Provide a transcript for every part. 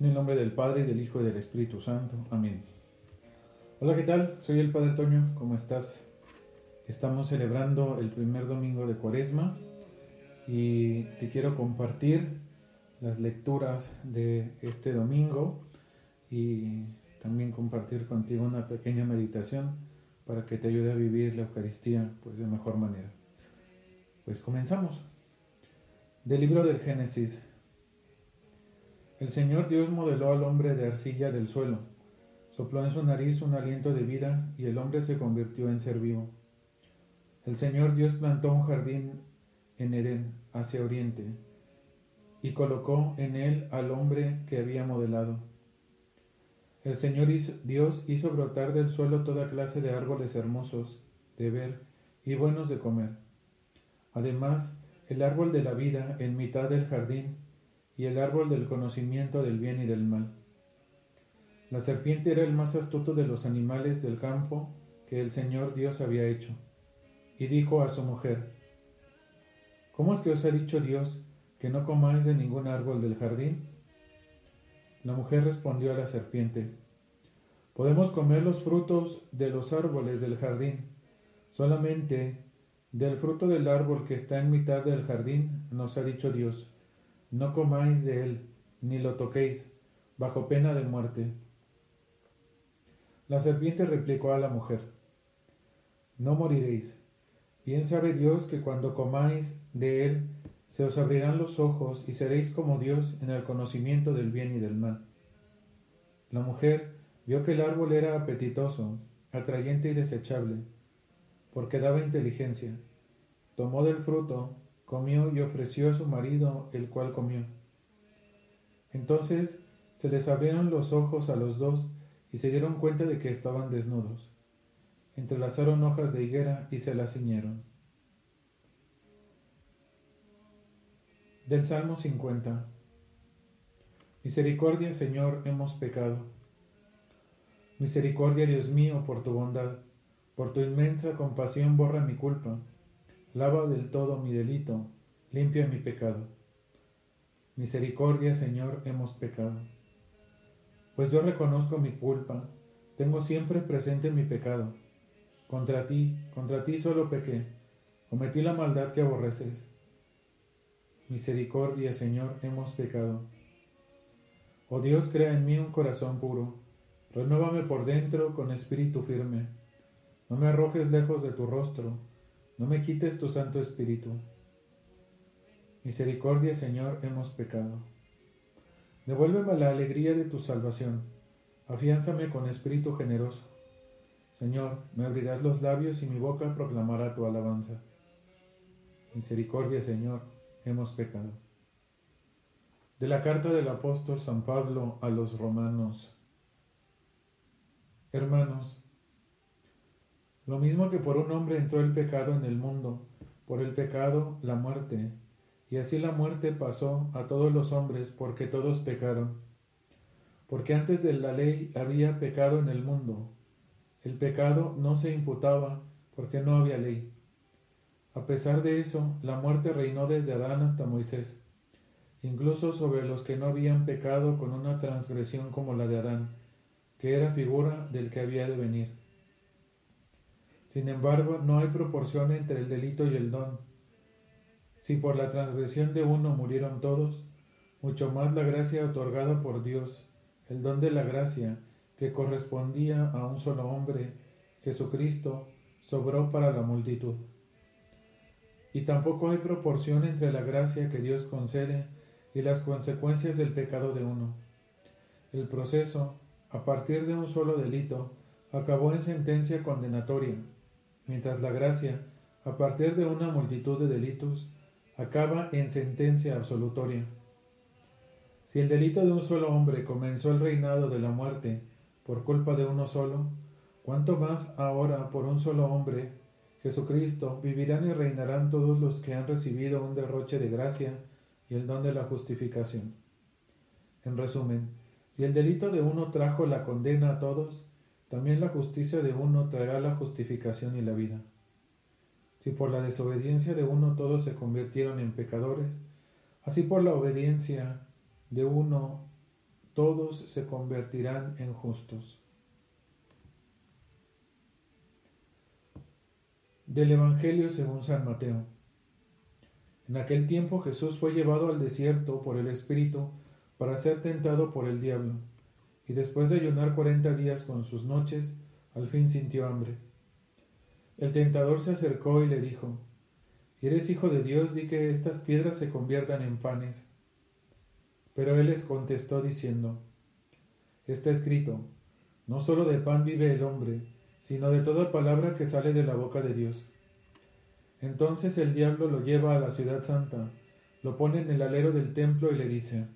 En el nombre del Padre, y del Hijo y del Espíritu Santo. Amén. Hola, ¿qué tal? Soy el Padre Toño. ¿Cómo estás? Estamos celebrando el primer domingo de Cuaresma y te quiero compartir las lecturas de este domingo y también compartir contigo una pequeña meditación para que te ayude a vivir la Eucaristía pues de mejor manera. Pues comenzamos. Del libro del Génesis. El Señor Dios modeló al hombre de arcilla del suelo, sopló en su nariz un aliento de vida y el hombre se convirtió en ser vivo. El Señor Dios plantó un jardín en Edén, hacia oriente, y colocó en él al hombre que había modelado. El Señor Dios hizo brotar del suelo toda clase de árboles hermosos de ver y buenos de comer. Además, el árbol de la vida en mitad del jardín y el árbol del conocimiento del bien y del mal. La serpiente era el más astuto de los animales del campo que el Señor Dios había hecho, y dijo a su mujer, ¿Cómo es que os ha dicho Dios que no comáis de ningún árbol del jardín? La mujer respondió a la serpiente, Podemos comer los frutos de los árboles del jardín, solamente del fruto del árbol que está en mitad del jardín, nos ha dicho Dios, no comáis de él, ni lo toquéis, bajo pena de muerte. La serpiente replicó a la mujer, No moriréis. Bien sabe Dios que cuando comáis de él, se os abrirán los ojos y seréis como Dios en el conocimiento del bien y del mal. La mujer vio que el árbol era apetitoso, atrayente y desechable, porque daba inteligencia. Tomó del fruto comió y ofreció a su marido, el cual comió. Entonces se les abrieron los ojos a los dos y se dieron cuenta de que estaban desnudos. Entrelazaron hojas de higuera y se las ciñeron. Del Salmo 50. Misericordia, Señor, hemos pecado. Misericordia, Dios mío, por tu bondad, por tu inmensa compasión borra mi culpa lava del todo mi delito, limpia mi pecado. Misericordia, Señor, hemos pecado. Pues yo reconozco mi culpa, tengo siempre presente mi pecado. Contra ti, contra ti solo pequé, cometí la maldad que aborreces. Misericordia, Señor, hemos pecado. Oh Dios, crea en mí un corazón puro, renuévame por dentro con espíritu firme. No me arrojes lejos de tu rostro no me quites tu Santo Espíritu. Misericordia, Señor, hemos pecado. Devuélveme la alegría de tu salvación. Afiánzame con espíritu generoso. Señor, me abrirás los labios y mi boca proclamará tu alabanza. Misericordia, Señor, hemos pecado. De la carta del apóstol San Pablo a los romanos. Hermanos, lo mismo que por un hombre entró el pecado en el mundo, por el pecado la muerte, y así la muerte pasó a todos los hombres porque todos pecaron. Porque antes de la ley había pecado en el mundo. El pecado no se imputaba porque no había ley. A pesar de eso, la muerte reinó desde Adán hasta Moisés, incluso sobre los que no habían pecado con una transgresión como la de Adán, que era figura del que había de venir. Sin embargo, no hay proporción entre el delito y el don. Si por la transgresión de uno murieron todos, mucho más la gracia otorgada por Dios, el don de la gracia, que correspondía a un solo hombre, Jesucristo, sobró para la multitud. Y tampoco hay proporción entre la gracia que Dios concede y las consecuencias del pecado de uno. El proceso, a partir de un solo delito, acabó en sentencia condenatoria mientras la gracia, a partir de una multitud de delitos, acaba en sentencia absolutoria. Si el delito de un solo hombre comenzó el reinado de la muerte por culpa de uno solo, ¿cuánto más ahora por un solo hombre, Jesucristo, vivirán y reinarán todos los que han recibido un derroche de gracia y el don de la justificación? En resumen, si el delito de uno trajo la condena a todos, también la justicia de uno traerá la justificación y la vida. Si por la desobediencia de uno todos se convirtieron en pecadores, así por la obediencia de uno todos se convertirán en justos. Del Evangelio según San Mateo. En aquel tiempo Jesús fue llevado al desierto por el Espíritu para ser tentado por el diablo, y después de ayunar cuarenta días con sus noches, al fin sintió hambre. El tentador se acercó y le dijo, Si eres hijo de Dios, di que estas piedras se conviertan en panes. Pero él les contestó diciendo, Está escrito, no solo de pan vive el hombre, sino de toda palabra que sale de la boca de Dios. Entonces el diablo lo lleva a la ciudad santa, lo pone en el alero del templo y le dice,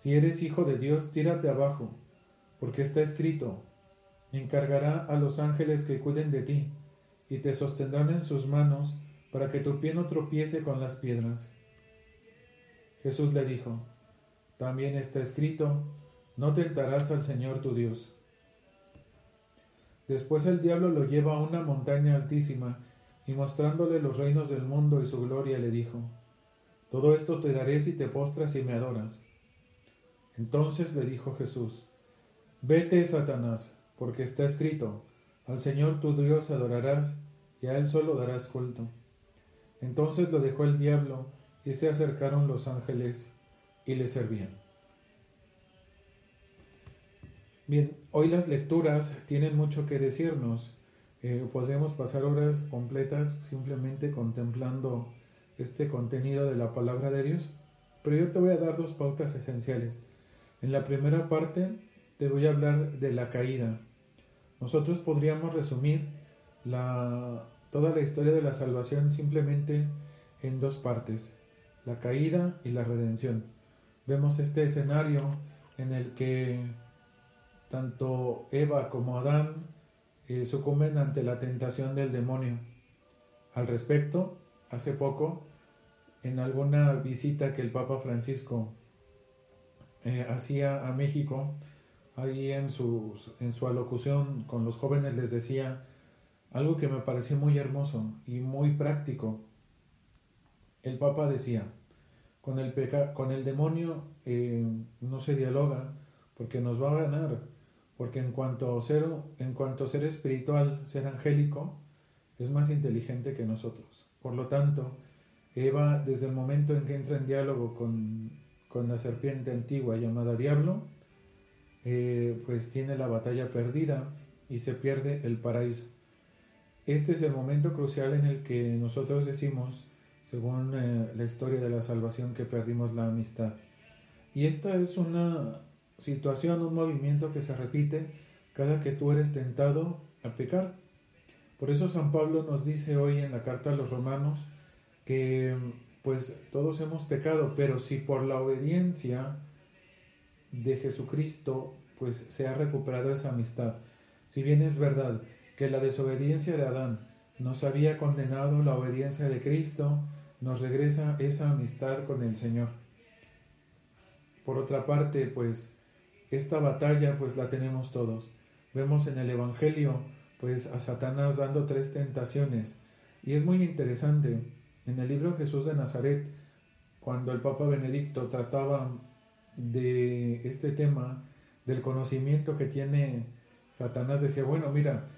Si eres hijo de Dios, tírate abajo, porque está escrito, encargará a los ángeles que cuiden de ti, y te sostendrán en sus manos, para que tu pie no tropiece con las piedras. Jesús le dijo, También está escrito, no tentarás al Señor tu Dios. Después el diablo lo lleva a una montaña altísima, y mostrándole los reinos del mundo y su gloria le dijo, Todo esto te daré si te postras y me adoras. Entonces le dijo Jesús, Vete, Satanás, porque está escrito, Al Señor tu Dios adorarás, y a Él solo darás culto. Entonces lo dejó el diablo, y se acercaron los ángeles, y le servían. Bien, hoy las lecturas tienen mucho que decirnos. Eh, podríamos pasar horas completas simplemente contemplando este contenido de la palabra de Dios, pero yo te voy a dar dos pautas esenciales. En la primera parte te voy a hablar de la caída. Nosotros podríamos resumir toda la historia de la salvación simplemente en dos partes, la caída y la redención. Vemos este escenario en el que tanto Eva como Adán eh, sucumben ante la tentación del demonio. Al respecto, hace poco, en alguna visita que el Papa Francisco eh, hacía a México, ahí en, en su alocución con los jóvenes les decía algo que me pareció muy hermoso y muy práctico. El Papa decía, con el, con el demonio eh, no se dialoga porque nos va a ganar porque en cuanto, ser, en cuanto ser espiritual, ser angélico, es más inteligente que nosotros. Por lo tanto, Eva, desde el momento en que entra en diálogo con, la serpiente antigua llamada diablo, eh, pues tiene la batalla perdida y se pierde el paraíso. Este es el momento crucial en el que nosotros decimos, según eh, la historia de la salvación, que perdimos la amistad. Y esta es una situación, un movimiento que se repite cada que tú eres tentado a pecar. Por eso San Pablo nos dice hoy en la carta a los romanos que pues todos hemos pecado, pero si por la obediencia de Jesucristo pues se ha recuperado esa amistad. Si bien es verdad que la desobediencia de Adán nos había condenado, la obediencia de Cristo nos regresa esa amistad con el Señor. Por otra parte, pues esta batalla pues la tenemos todos. Vemos en el Evangelio pues a Satanás dando tres tentaciones y es muy interesante. En el libro Jesús de Nazaret, cuando el Papa Benedicto trataba de este tema del conocimiento que tiene Satanás, decía, bueno, mira,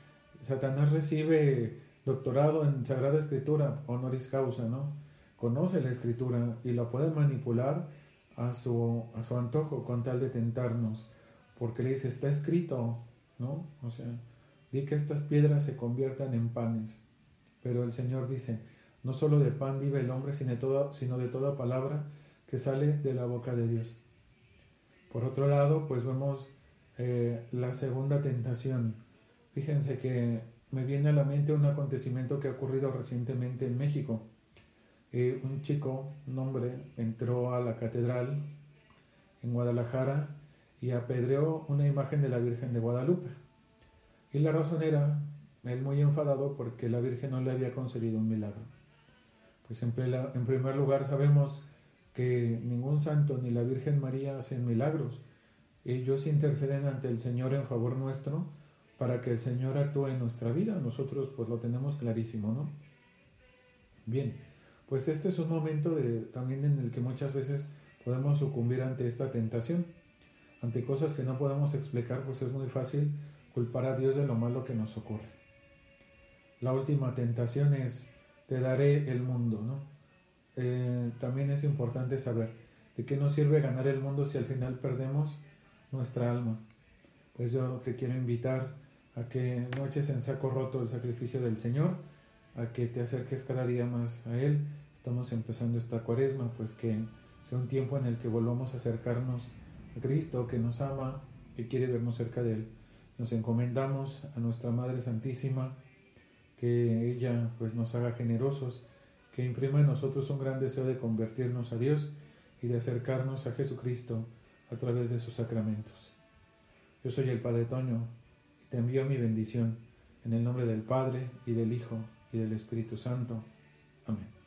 Satanás recibe doctorado en Sagrada Escritura, honoris causa, ¿no? Conoce la Escritura y la puede manipular a su, a su antojo con tal de tentarnos, porque le dice, está escrito, ¿no? O sea, di que estas piedras se conviertan en panes. Pero el Señor dice, no solo de pan vive el hombre, sino de toda, palabra que sale de la boca de Dios. Por otro lado, pues vemos eh, la segunda tentación. Fíjense que me viene a la mente un acontecimiento que ha ocurrido recientemente en México. Eh, un chico, un hombre, entró a la catedral en Guadalajara y apedreó una imagen de la Virgen de Guadalupe. Y la razón era, él muy enfadado porque la Virgen no le había concedido un milagro. En, en primer lugar sabemos que ningún santo ni la Virgen María hacen milagros. Ellos interceden ante el Señor en favor nuestro para que el Señor actúe en nuestra vida. Nosotros pues lo tenemos clarísimo, ¿no? Bien, pues este es un momento de, también en el que muchas veces podemos sucumbir ante esta tentación. ante cosas que no podemos explicar, pues es muy fácil culpar a Dios de lo malo que nos ocurre. La última tentación es, te daré el mundo, ¿no? Eh, también es importante saber de qué nos sirve ganar el mundo si al final perdemos nuestra alma. Pues yo te quiero invitar a que no eches en saco roto el sacrificio del Señor, a que te acerques cada día más a Él. Estamos empezando esta cuaresma, pues que sea un tiempo en el que volvamos a acercarnos a Cristo, que nos ama, que quiere vernos cerca de Él. Nos encomendamos a nuestra Madre Santísima, que ella pues nos haga generosos, que imprima en nosotros un gran deseo de convertirnos a Dios y de acercarnos a Jesucristo a través de sus sacramentos. Yo soy el Padre Toño y te envío mi bendición en el nombre del Padre y del Hijo y del Espíritu Santo. Amén.